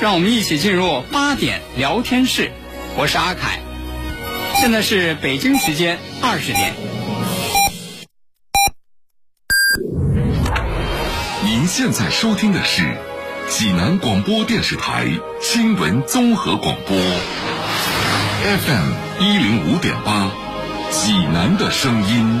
让我们一起进入八点聊天室。我是阿凯，现在是北京时间二十点。您现在收听的是济南广播电视台新闻综合广播，FM 一零五点八，济南的声音。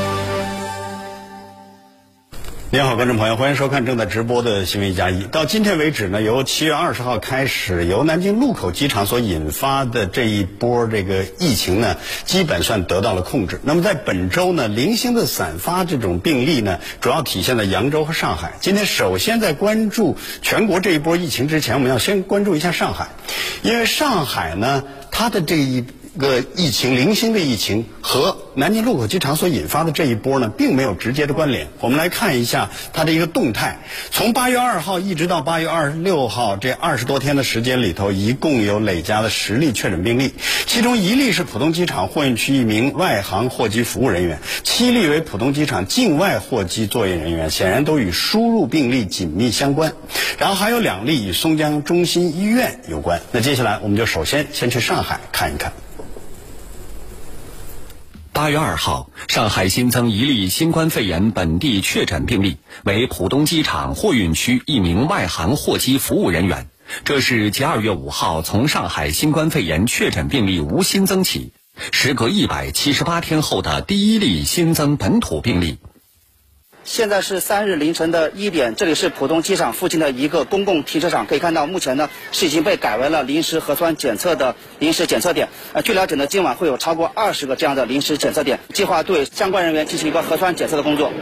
您好，观众朋友，欢迎收看正在直播的新闻一加一。到今天为止呢，由七月二十号开始，由南京禄口机场所引发的这一波这个疫情呢，基本算得到了控制。那么在本周呢，零星的散发这种病例呢，主要体现在扬州和上海。今天首先在关注全国这一波疫情之前，我们要先关注一下上海，因为上海呢，它的这一个疫情零星的疫情和南京禄口机场所引发的这一波呢，并没有直接的关联。我们来看一下它的一个动态。从八月二号一直到八月二十六号这二十多天的时间里头，一共有累加的十例确诊病例，其中一例是浦东机场货运区一名外航货机服务人员，七例为浦东机场境外货机作业人员，显然都与输入病例紧密相关。然后还有两例与松江中心医院有关。那接下来我们就首先先去上海看一看。八月二号，上海新增一例新冠肺炎本地确诊病例，为浦东机场货运区一名外航货机服务人员。这是继二月五号从上海新冠肺炎确诊病例无新增起，时隔一百七十八天后的第一例新增本土病例。现在是三日凌晨的一点，这里是浦东机场附近的一个公共停车场。可以看到，目前呢是已经被改为了临时核酸检测的临时检测点。呃，据了解呢，今晚会有超过二十个这样的临时检测点，计划对相关人员进行一个核酸检测的工作。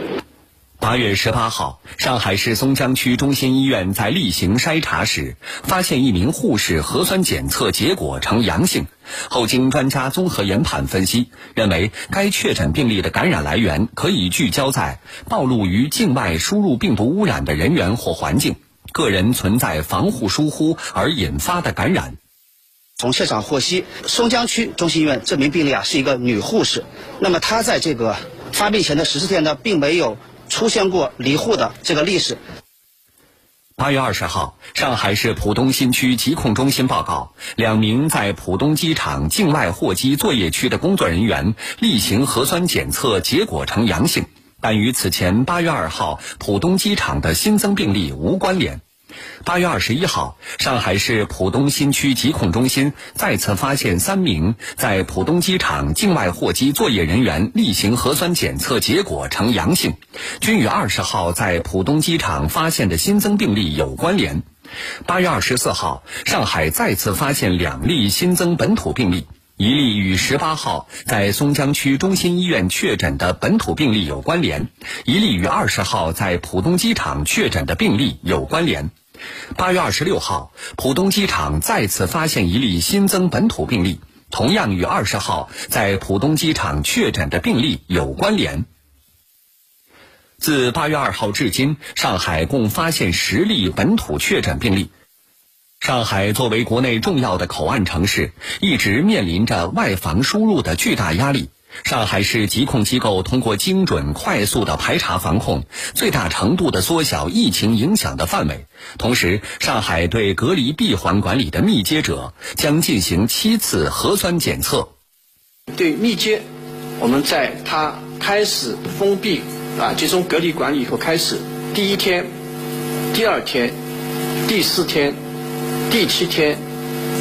八月十八号，上海市松江区中心医院在例行筛查时，发现一名护士核酸检测结果呈阳性。后经专家综合研判分析，认为该确诊病例的感染来源可以聚焦在暴露于境外输入病毒污染的人员或环境，个人存在防护疏忽而引发的感染。从现场获悉，松江区中心医院这名病例啊是一个女护士，那么她在这个发病前的十四天呢，并没有。出现过离沪的这个历史。八月二十号，上海市浦东新区疾控中心报告，两名在浦东机场境外货机作业区的工作人员例行核酸检测结果呈阳性，但与此前八月二号浦东机场的新增病例无关联。八月二十一号，上海市浦东新区疾控中心再次发现三名在浦东机场境外货机作业人员例行核酸检测结果呈阳性，均与二十号在浦东机场发现的新增病例有关联。八月二十四号，上海再次发现两例新增本土病例，一例与十八号在松江区中心医院确诊的本土病例有关联，一例与二十号在浦东机场确诊的病例有关联。八月二十六号，浦东机场再次发现一例新增本土病例，同样与二十号在浦东机场确诊的病例有关联。自八月二号至今，上海共发现十例本土确诊病例。上海作为国内重要的口岸城市，一直面临着外防输入的巨大压力。上海市疾控机构通过精准、快速的排查防控，最大程度的缩小疫情影响的范围。同时，上海对隔离闭环管理的密接者将进行七次核酸检测。对密接，我们在他开始封闭啊集中隔离管理以后开始，第一天、第二天、第四天、第七天、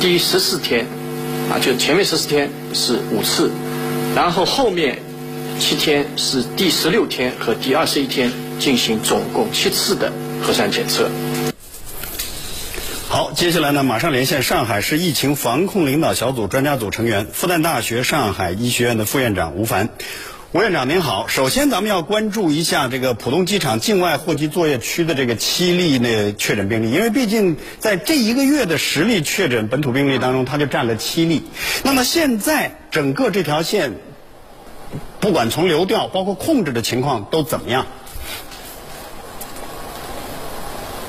第十四天，啊，就前面十四天是五次。然后后面七天是第十六天和第二十一天进行总共七次的核酸检测。好，接下来呢，马上连线上海市疫情防控领导小组专家组成员、复旦大学上海医学院的副院长吴凡。吴院长您好，首先咱们要关注一下这个浦东机场境外货机作业区的这个七例呢确诊病例，因为毕竟在这一个月的十例确诊本土病例当中，它就占了七例。那么现在整个这条线，不管从流调包括控制的情况都怎么样？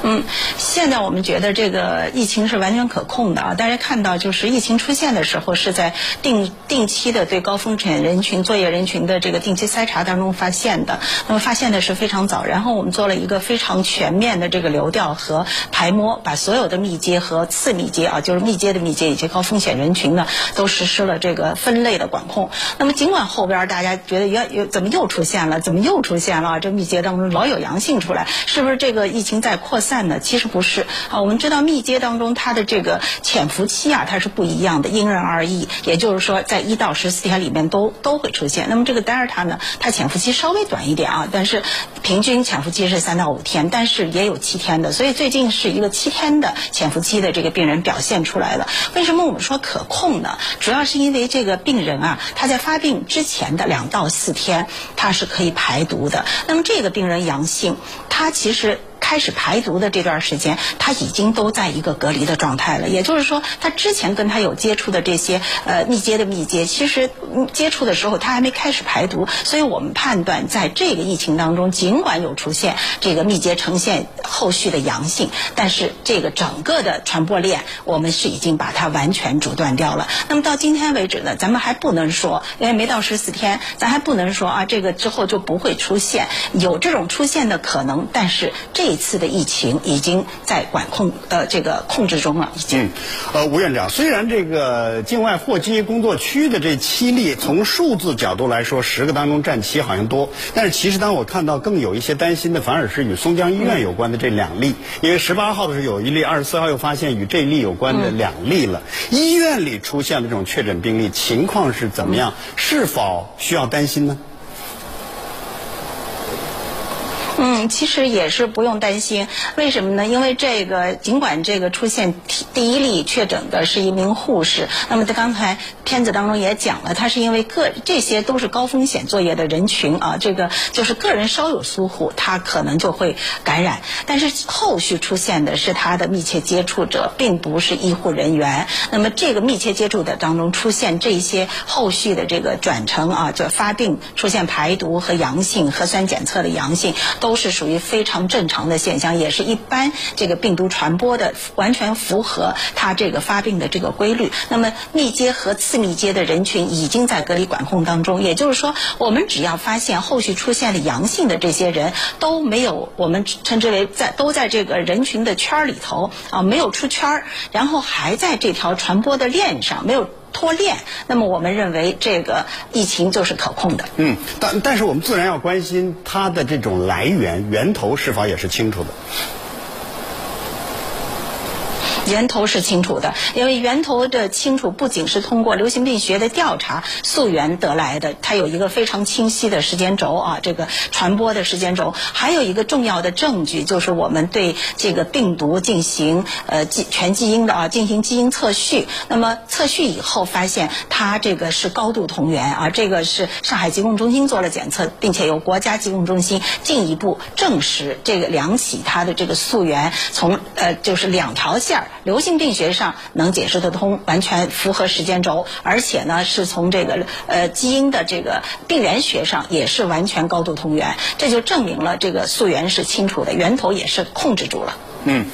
嗯，现在我们觉得这个疫情是完全可控的啊！大家看到，就是疫情出现的时候，是在定定期的对高风险人群、作业人群的这个定期筛查当中发现的。那么发现的是非常早，然后我们做了一个非常全面的这个流调和排摸，把所有的密接和次密接啊，就是密接的密接以及高风险人群呢，都实施了这个分类的管控。那么尽管后边大家觉得原有怎么又出现了，怎么又出现了？这密接当中老有阳性出来，是不是这个疫情在扩散？散呢其实不是啊，我们知道密接当中它的这个潜伏期啊，它是不一样的，因人而异。也就是说，在一到十四天里面都都会出现。那么这个德尔塔呢，它潜伏期稍微短一点啊，但是平均潜伏期是三到五天，但是也有七天的。所以最近是一个七天的潜伏期的这个病人表现出来了。为什么我们说可控呢？主要是因为这个病人啊，他在发病之前的两到四天，他是可以排毒的。那么这个病人阳性，他其实。开始排毒的这段时间，他已经都在一个隔离的状态了。也就是说，他之前跟他有接触的这些呃密接的密接，其实接触的时候他还没开始排毒。所以我们判断，在这个疫情当中，尽管有出现这个密接呈现后续的阳性，但是这个整个的传播链，我们是已经把它完全阻断掉了。那么到今天为止呢，咱们还不能说，因为没到十四天，咱还不能说啊，这个之后就不会出现有这种出现的可能。但是这一次的疫情已经在管控呃这个控制中了，已经。嗯，呃，吴院长，虽然这个境外货机工作区的这七例，从数字角度来说，十个当中占七好像多，但是其实当我看到更有一些担心的，反而是与松江医院有关的这两例，因为十八号的时候有一例，二十四号又发现与这例有关的两例了。医院里出现了这种确诊病例情况是怎么样？是否需要担心呢？嗯，其实也是不用担心，为什么呢？因为这个尽管这个出现第一例确诊的是一名护士，那么在刚才片子当中也讲了，他是因为个这些都是高风险作业的人群啊，这个就是个人稍有疏忽，他可能就会感染。但是后续出现的是他的密切接触者，并不是医护人员。那么这个密切接触者当中出现这些后续的这个转成啊，就发病出现排毒和阳性核酸检测的阳性都。都是属于非常正常的现象，也是一般这个病毒传播的完全符合它这个发病的这个规律。那么密接和次密接的人群已经在隔离管控当中，也就是说，我们只要发现后续出现了阳性的这些人都没有，我们称之为在都在这个人群的圈儿里头啊，没有出圈儿，然后还在这条传播的链上没有。脱链，那么我们认为这个疫情就是可控的。嗯，但但是我们自然要关心它的这种来源源头是否也是清楚的。源头是清楚的，因为源头的清楚不仅是通过流行病学的调查溯源得来的，它有一个非常清晰的时间轴啊，这个传播的时间轴。还有一个重要的证据就是我们对这个病毒进行呃基全基因的啊进行基因测序，那么测序以后发现它这个是高度同源啊，这个是上海疾控中心做了检测，并且由国家疾控中心进一步证实这个两起它的这个溯源从呃就是两条线儿。流行病学上能解释得通，完全符合时间轴，而且呢是从这个呃基因的这个病原学上也是完全高度同源，这就证明了这个溯源是清楚的，源头也是控制住了。嗯，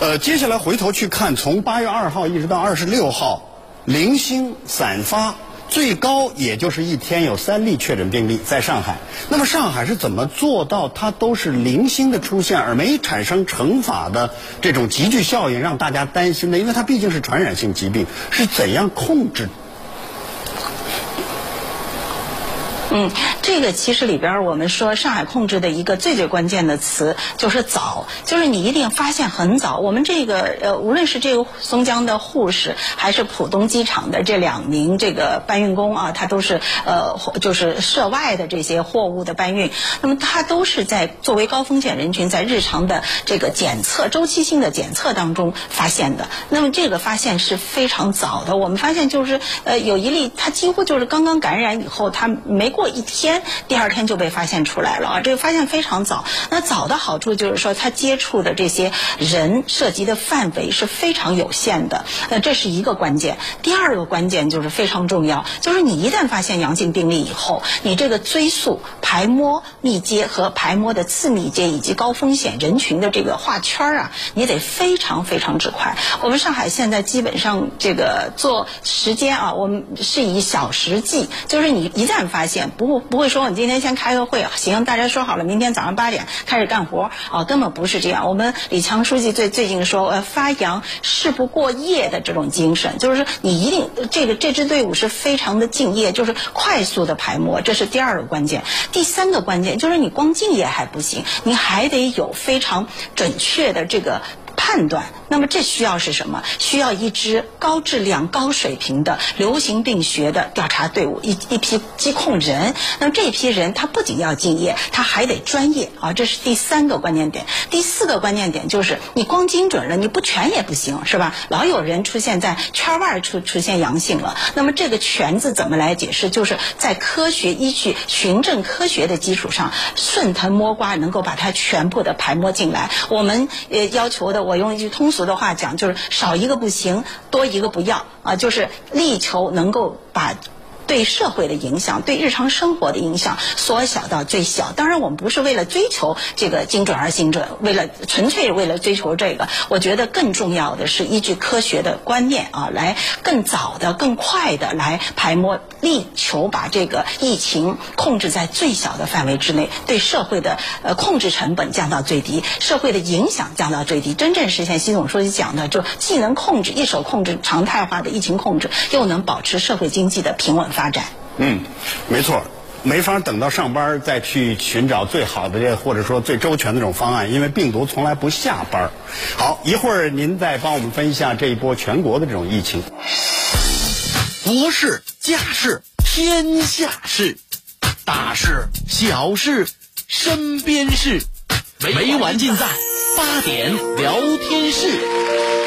呃，接下来回头去看，从八月二号一直到二十六号，零星散发。最高也就是一天有三例确诊病例在上海。那么上海是怎么做到它都是零星的出现，而没产生惩罚的这种集聚效应，让大家担心的？因为它毕竟是传染性疾病，是怎样控制？嗯，这个其实里边我们说上海控制的一个最最关键的词就是早，就是你一定发现很早。我们这个呃，无论是这个松江的护士，还是浦东机场的这两名这个搬运工啊，他都是呃，就是涉外的这些货物的搬运，那么他都是在作为高风险人群，在日常的这个检测周期性的检测当中发现的。那么这个发现是非常早的，我们发现就是呃，有一例他几乎就是刚刚感染以后，他没过。过一天。第二天就被发现出来了啊！这个发现非常早。那早的好处就是说，他接触的这些人涉及的范围是非常有限的。那这是一个关键。第二个关键就是非常重要，就是你一旦发现阳性病例以后，你这个追溯排摸密接和排摸的次密接以及高风险人群的这个画圈啊，你得非常非常之快。我们上海现在基本上这个做时间啊，我们是以小时计，就是你一旦发现，不不会说你今天先开个会，行，大家说好了，明天早上八点开始干活啊，根本不是这样。我们李强书记最最近说，呃，发扬事不过夜的这种精神，就是说你一定这个这支队伍是非常的敬业，就是快速的排摸，这是第二个关键。第三个关键就是你光敬业还不行，你还得有非常准确的这个。判断，那么这需要是什么？需要一支高质量、高水平的流行病学的调查队伍，一一批疾控人。那么这批人他不仅要敬业，他还得专业啊，这是第三个关键点。第四个关键点就是你光精准了，你不全也不行，是吧？老有人出现在圈外出出现阳性了，那么这个“全”字怎么来解释？就是在科学依据、循证科学的基础上，顺藤摸瓜，能够把它全部的排摸进来。我们呃要求的。我我用一句通俗的话讲，就是少一个不行，多一个不要啊，就是力求能够把。对社会的影响，对日常生活的影响缩小到最小。当然，我们不是为了追求这个精准而精准，为了纯粹为了追求这个。我觉得更重要的是依据科学的观念啊，来更早的、更快的来排摸，力求把这个疫情控制在最小的范围之内，对社会的呃控制成本降到最低，社会的影响降到最低，真正实现习总书记讲的，就既能控制一手控制常态化的疫情控制，又能保持社会经济的平稳。发展，嗯，没错，没法等到上班再去寻找最好的这或者说最周全的这种方案，因为病毒从来不下班。好，一会儿您再帮我们分析一下这一波全国的这种疫情。国事家事天下事，大事小事身边事，每晚尽在八点聊天室。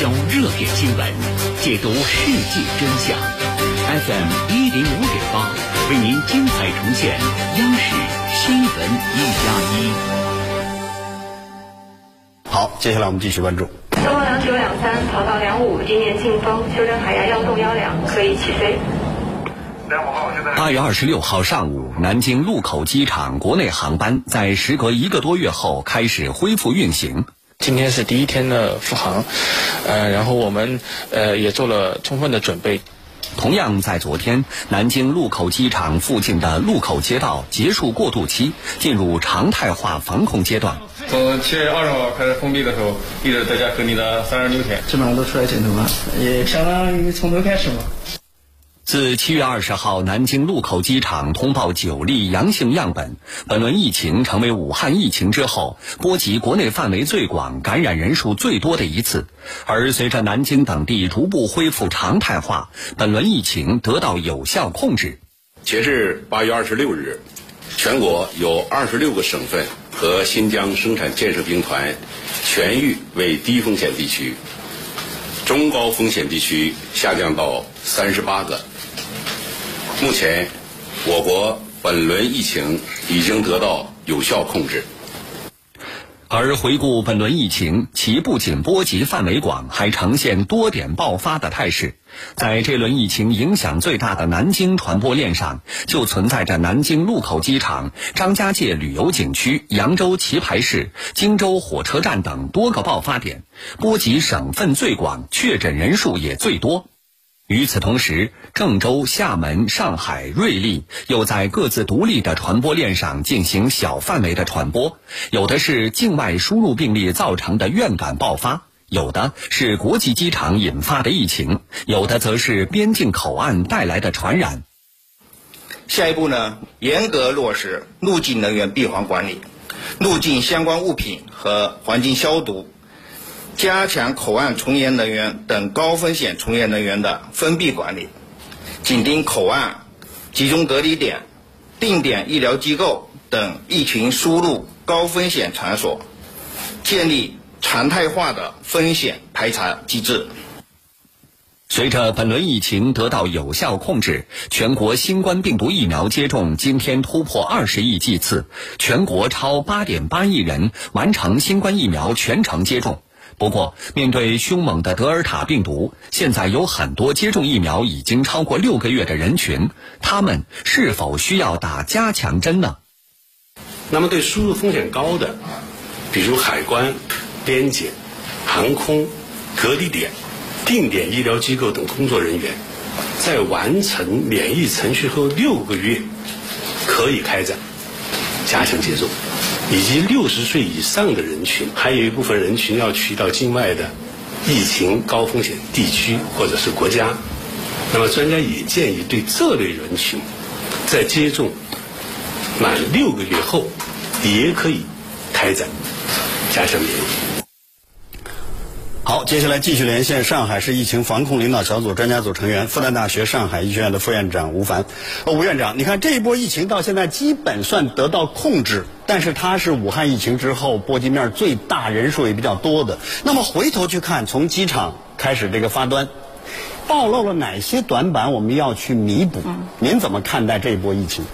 交热点新闻，解读世界真相。FM 一零五点八，为您精彩重现央视新闻一加一。好，接下来我们继续关注。东方九两三跑道两五，今年进风，修正海牙幺洞幺两，可以起飞。八月二十六号上午，南京禄口机场国内航班在时隔一个多月后开始恢复运行。今天是第一天的复航，呃，然后我们呃也做了充分的准备。同样在昨天，南京禄口机场附近的禄口街道结束过渡期，进入常态化防控阶段。从七月二十号开始封闭的时候，一直在家隔离了三十六天，基本上都出来检测了，也相当于从头开始嘛。自七月二十号南京禄口机场通报九例阳性样本，本轮疫情成为武汉疫情之后波及国内范围最广、感染人数最多的一次。而随着南京等地逐步恢复常态化，本轮疫情得到有效控制。截至八月二十六日，全国有二十六个省份和新疆生产建设兵团全域为低风险地区，中高风险地区下降到三十八个。目前，我国本轮疫情已经得到有效控制。而回顾本轮疫情，其不仅波及范围广，还呈现多点爆发的态势。在这轮疫情影响最大的南京传播链上，就存在着南京禄口机场、张家界旅游景区、扬州棋牌室、荆州火车站等多个爆发点，波及省份最广，确诊人数也最多。与此同时，郑州、厦门、上海、瑞丽又在各自独立的传播链上进行小范围的传播，有的是境外输入病例造成的院感爆发，有的是国际机场引发的疫情，有的则是边境口岸带来的传染。下一步呢，严格落实入境人员闭环管理，入境相关物品和环境消毒。加强口岸从业人员等高风险从业人员的封闭管理，紧盯口岸、集中隔离点、定点医疗机构等疫情输入高风险场所，建立常态化的风险排查机制。随着本轮疫情得到有效控制，全国新冠病毒疫苗接种今天突破二十亿剂次，全国超八点八亿人完成新冠疫苗全程接种。不过，面对凶猛的德尔塔病毒，现在有很多接种疫苗已经超过六个月的人群，他们是否需要打加强针呢？那么，对输入风险高的，比如海关、边检、航空、隔离点。定点医疗机构等工作人员，在完成免疫程序后六个月，可以开展加强接种，以及六十岁以上的人群，还有一部分人群要去到境外的疫情高风险地区或者是国家，那么专家也建议对这类人群，在接种满六个月后，也可以开展加强免疫。好，接下来继续连线上海市疫情防控领导小组专家组成员、复旦大学上海医学院的副院长吴凡。呃，吴院长，你看这一波疫情到现在基本算得到控制，但是它是武汉疫情之后波及面最大、人数也比较多的。那么回头去看，从机场开始这个发端，暴露了哪些短板，我们要去弥补？您怎么看待这一波疫情？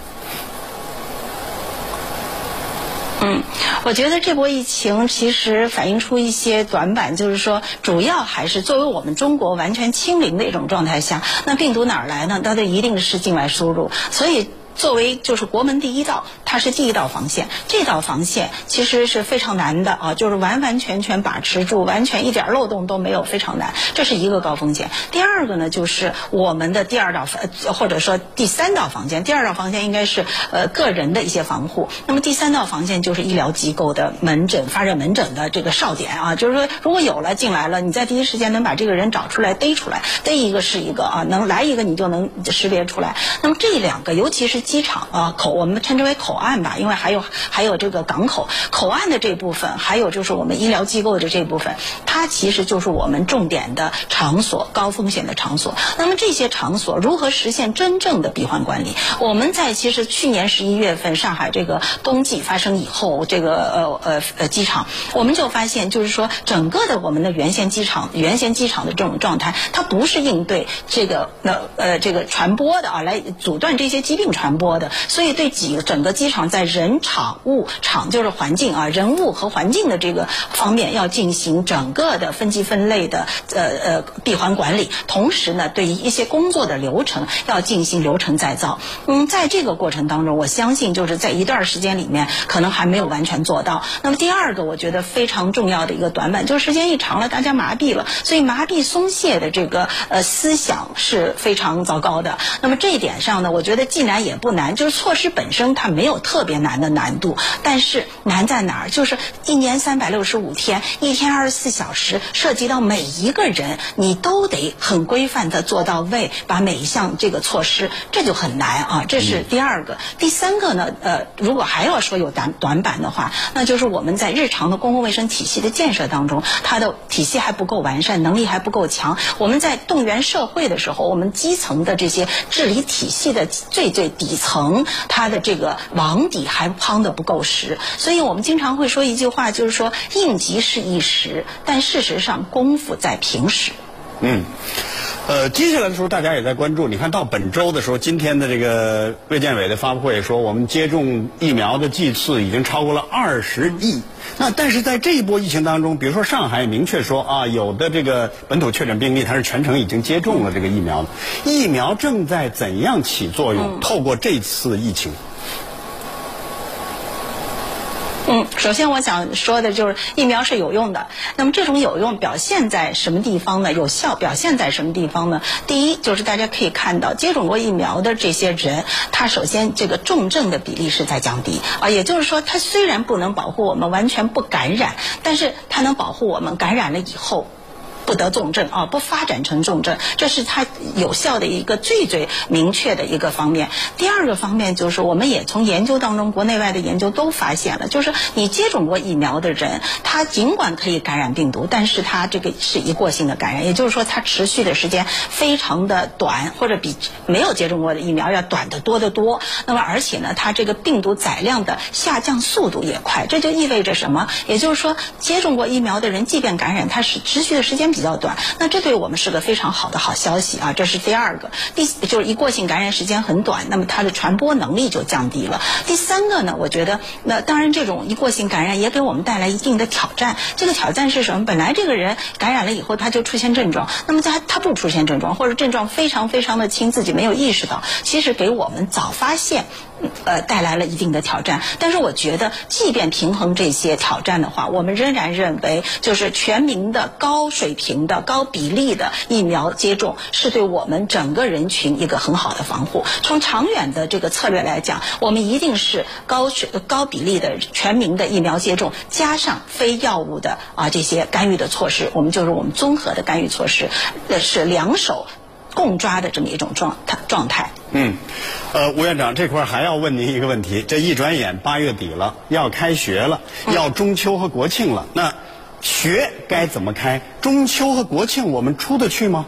嗯，我觉得这波疫情其实反映出一些短板，就是说，主要还是作为我们中国完全清零的一种状态下，那病毒哪儿来呢？它的一定是境外输入，所以。作为就是国门第一道，它是第一道防线。这道防线其实是非常难的啊，就是完完全全把持住，完全一点漏洞都没有，非常难。这是一个高风险。第二个呢，就是我们的第二道防，或者说第三道防线。第二道防线应该是呃个人的一些防护。那么第三道防线就是医疗机构的门诊发热门诊的这个哨点啊，就是说如果有了进来了，你在第一时间能把这个人找出来逮出来，逮一个是一个啊，能来一个你就能识别出来。那么这两个，尤其是机场啊口，我们称之为口岸吧，因为还有还有这个港口口岸的这部分，还有就是我们医疗机构的这部分，它其实就是我们重点的场所，高风险的场所。那么这些场所如何实现真正的闭环管理？我们在其实去年十一月份上海这个冬季发生以后，这个呃呃呃机场，我们就发现就是说整个的我们的原先机场原先机场的这种状态，它不是应对这个呃呃这个传播的啊，来阻断这些疾病传播播的。所以，对几个整个机场在人、场、物、场就是环境啊，人物和环境的这个方面要进行整个的分级分类的呃呃闭环管理。同时呢，对于一些工作的流程要进行流程再造。嗯，在这个过程当中，我相信就是在一段时间里面可能还没有完全做到。那么第二个，我觉得非常重要的一个短板就是时间一长了，大家麻痹了，所以麻痹松懈的这个呃思想是非常糟糕的。那么这一点上呢，我觉得既然也难。就是措施本身它没有特别难的难度，但是难在哪儿？就是一年三百六十五天，一天二十四小时，涉及到每一个人，你都得很规范的做到位，把每一项这个措施，这就很难啊。这是第二个，第三个呢？呃，如果还要说有短短板的话，那就是我们在日常的公共卫生体系的建设当中，它的体系还不够完善，能力还不够强。我们在动员社会的时候，我们基层的这些治理体系的最最底层。它的这个网底还夯的不够实，所以我们经常会说一句话，就是说应急是一时，但事实上功夫在平时。嗯，呃，接下来的时候大家也在关注，你看到本周的时候，今天的这个卫健委的发布会说，我们接种疫苗的剂次已经超过了二十亿。那但是在这一波疫情当中，比如说上海明确说啊，有的这个本土确诊病例，它是全程已经接种了这个疫苗的，疫苗正在怎样起作用？透过这次疫情。嗯，首先我想说的就是疫苗是有用的。那么这种有用表现在什么地方呢？有效表现在什么地方呢？第一，就是大家可以看到，接种过疫苗的这些人，他首先这个重症的比例是在降低啊。也就是说，他虽然不能保护我们完全不感染，但是他能保护我们感染了以后。不得重症啊，不发展成重症，这是它有效的一个最最明确的一个方面。第二个方面就是，我们也从研究当中，国内外的研究都发现了，就是你接种过疫苗的人，他尽管可以感染病毒，但是他这个是一过性的感染，也就是说，它持续的时间非常的短，或者比没有接种过的疫苗要短得多得多。那么，而且呢，它这个病毒载量的下降速度也快，这就意味着什么？也就是说，接种过疫苗的人，即便感染，它是持续的时间。比较短，那这对我们是个非常好的好消息啊。这是第二个，第就是一过性感染时间很短，那么它的传播能力就降低了。第三个呢，我觉得那当然这种一过性感染也给我们带来一定的挑战。这个挑战是什么？本来这个人感染了以后他就出现症状，那么他他不出现症状或者症状非常非常的轻，自己没有意识到，其实给我们早发现。呃，带来了一定的挑战，但是我觉得，即便平衡这些挑战的话，我们仍然认为，就是全民的高水平的高比例的疫苗接种，是对我们整个人群一个很好的防护。从长远的这个策略来讲，我们一定是高水高比例的全民的疫苗接种，加上非药物的啊这些干预的措施，我们就是我们综合的干预措施，那是两手共抓的这么一种状态状态。嗯，呃，吴院长这块还要问您一个问题：这一转眼八月底了，要开学了，要中秋和国庆了，那学该怎么开？中秋和国庆我们出得去吗？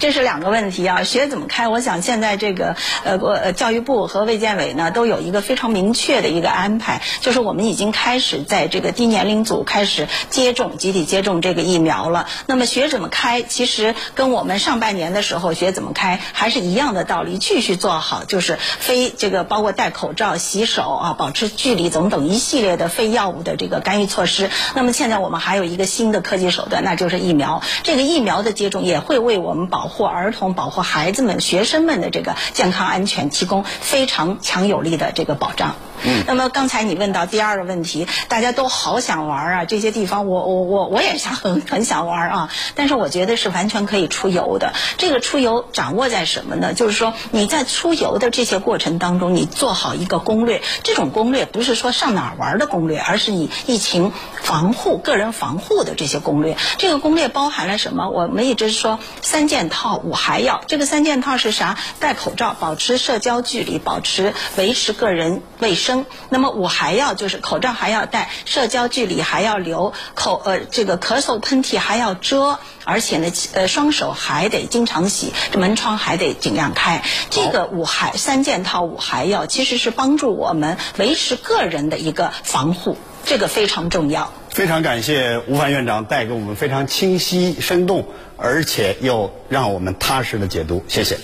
这是两个问题啊。学怎么开？我想现在这个呃呃教育部和卫健委呢都有一个非常明确的一个安排，就是我们已经开始在这个低年龄组开始接种集体接种这个疫苗了。那么学怎么开？其实跟我们上半年的时候学怎么开还是一样的道理，继续做好就是非这个包括戴口罩、洗手啊、保持距离等等一系列的非药物的这个干预措施。那么现在我们还有一个新的科技手段，那就是疫苗。这个疫苗的接种也会为我们保护儿童、保护孩子们、学生们的这个健康安全提供非常强有力的这个保障。嗯，那么刚才你问到第二个问题，大家都好想玩啊，这些地方我我我我也想很很想玩啊，但是我觉得是完全可以出游的。这个出游掌握在什么呢？就是说你在出游的这些过程当中，你做好一个攻略。这种攻略不是说上哪儿玩的攻略，而是你疫情防护、个人防护的这些攻略。这个攻略包含了什么？我们一直说三件套、五还要。这个三件套是啥？戴口罩，保持社交距离，保持维持个人卫生。那么五还要就是口罩还要戴，社交距离还要留，口呃这个咳嗽喷嚏还要遮，而且呢呃双手还得经常洗，这门窗还得尽量开。这个五还三件套五还要其实是帮助我们维持个人的一个防护，这个非常重要。非常感谢吴凡院长带给我们非常清晰、生动，而且又让我们踏实的解读，谢谢。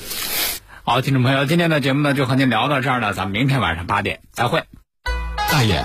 好，听众朋友，今天的节目呢就和您聊到这儿了，咱们明天晚上八点再会。大爷，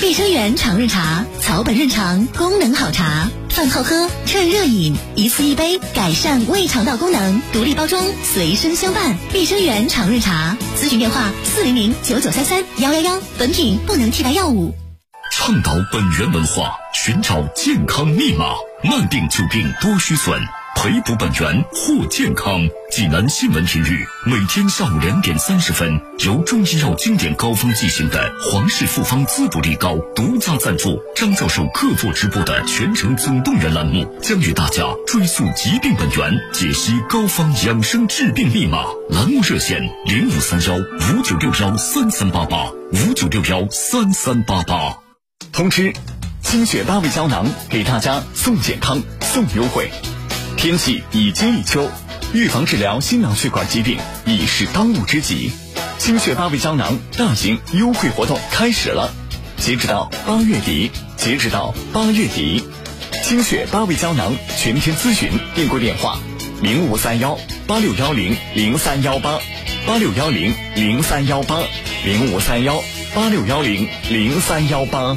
碧生源常润茶，草本润肠，功能好茶，饭后喝，趁热饮，一次一杯，改善胃肠道功能。独立包装，随身相伴。碧生源常润茶，咨询电话：四零零九九三三幺幺幺。本品不能替代药物。倡导本源文化，寻找健康密码。慢病久病多虚损。培补本源护健康。济南新闻频率每天下午两点三十分，由中医药经典膏方进行的皇氏复方滋补力膏独家赞助，张教授客座直播的全程总动员栏目，将与大家追溯疾病本源，解析膏方养生治病密码。栏目热线零五三幺五九六幺三三八八五九六幺三三八八。通知：清血八味胶囊给大家送健康送优惠。天气已经立秋，预防治疗心脑血管疾病已是当务之急。清血八味胶囊大型优惠活动开始了，截止到八月底，截止到八月底。清血八味胶囊全天咨询订购电话：零五三幺八六幺零零三幺八八六幺零零三幺八零五三幺八六幺零零三幺八。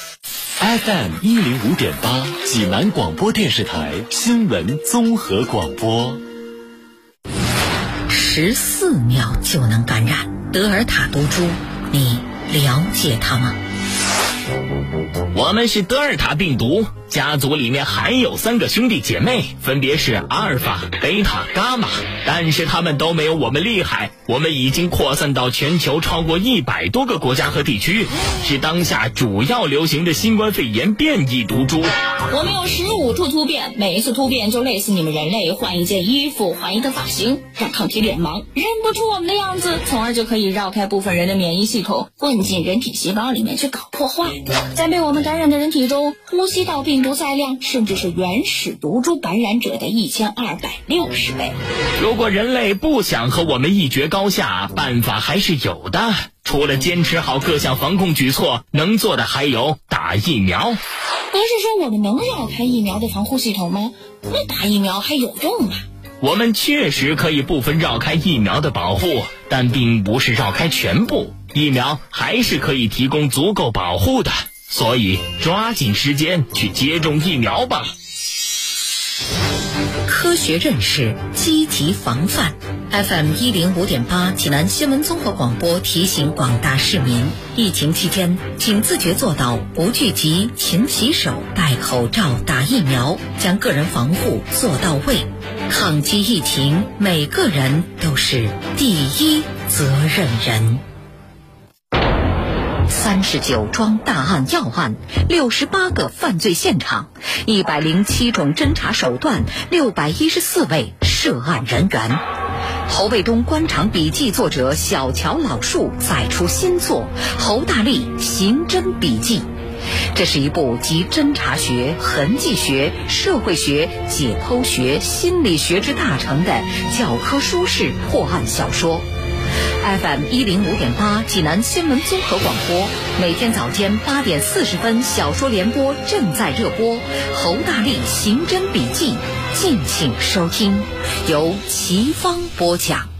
FM 一零五点八，济南广播电视台新闻综合广播。十四秒就能感染德尔塔毒株，你了解它吗？我们是德尔塔病毒家族，里面还有三个兄弟姐妹，分别是阿尔法、贝塔、伽马，但是他们都没有我们厉害。我们已经扩散到全球超过一百多个国家和地区，是当下主要流行的新冠肺炎变异毒株。我们有十五处突变，每一次突变就类似你们人类换一件衣服、换一个发型，让抗体脸盲认不出我们的样子，从而就可以绕开部分人的免疫系统，混进人体细胞里面去搞破坏。在被我们感染的人体中，呼吸道病毒载量甚至是原始毒株感染者的一千二百六十倍。如果人类不想和我们一决高下，办法还是有的。除了坚持好各项防控举措，能做的还有打疫苗。不是说我们能绕开疫苗的防护系统吗？那打疫苗还有用吗？我们确实可以部分绕开疫苗的保护，但并不是绕开全部。疫苗还是可以提供足够保护的，所以抓紧时间去接种疫苗吧。科学认识，积极防范。FM 一零五点八，济南新闻综合广播提醒广大市民：疫情期间，请自觉做到不聚集、勤洗手、戴口罩、打疫苗，将个人防护做到位。抗击疫情，每个人都是第一责任人。三十九桩大案要案，六十八个犯罪现场，一百零七种侦查手段，六百一十四位涉案人员。侯卫东官场笔记作者小乔老树再出新作《侯大力刑侦笔记》，这是一部集侦查学、痕迹学、社会学、解剖学、心理学之大成的教科书式破案小说。FM 一零五点八，济南新闻综合广播，每天早间八点四十分，小说联播正在热播《侯大力刑侦笔记》，敬请收听，由齐芳播讲。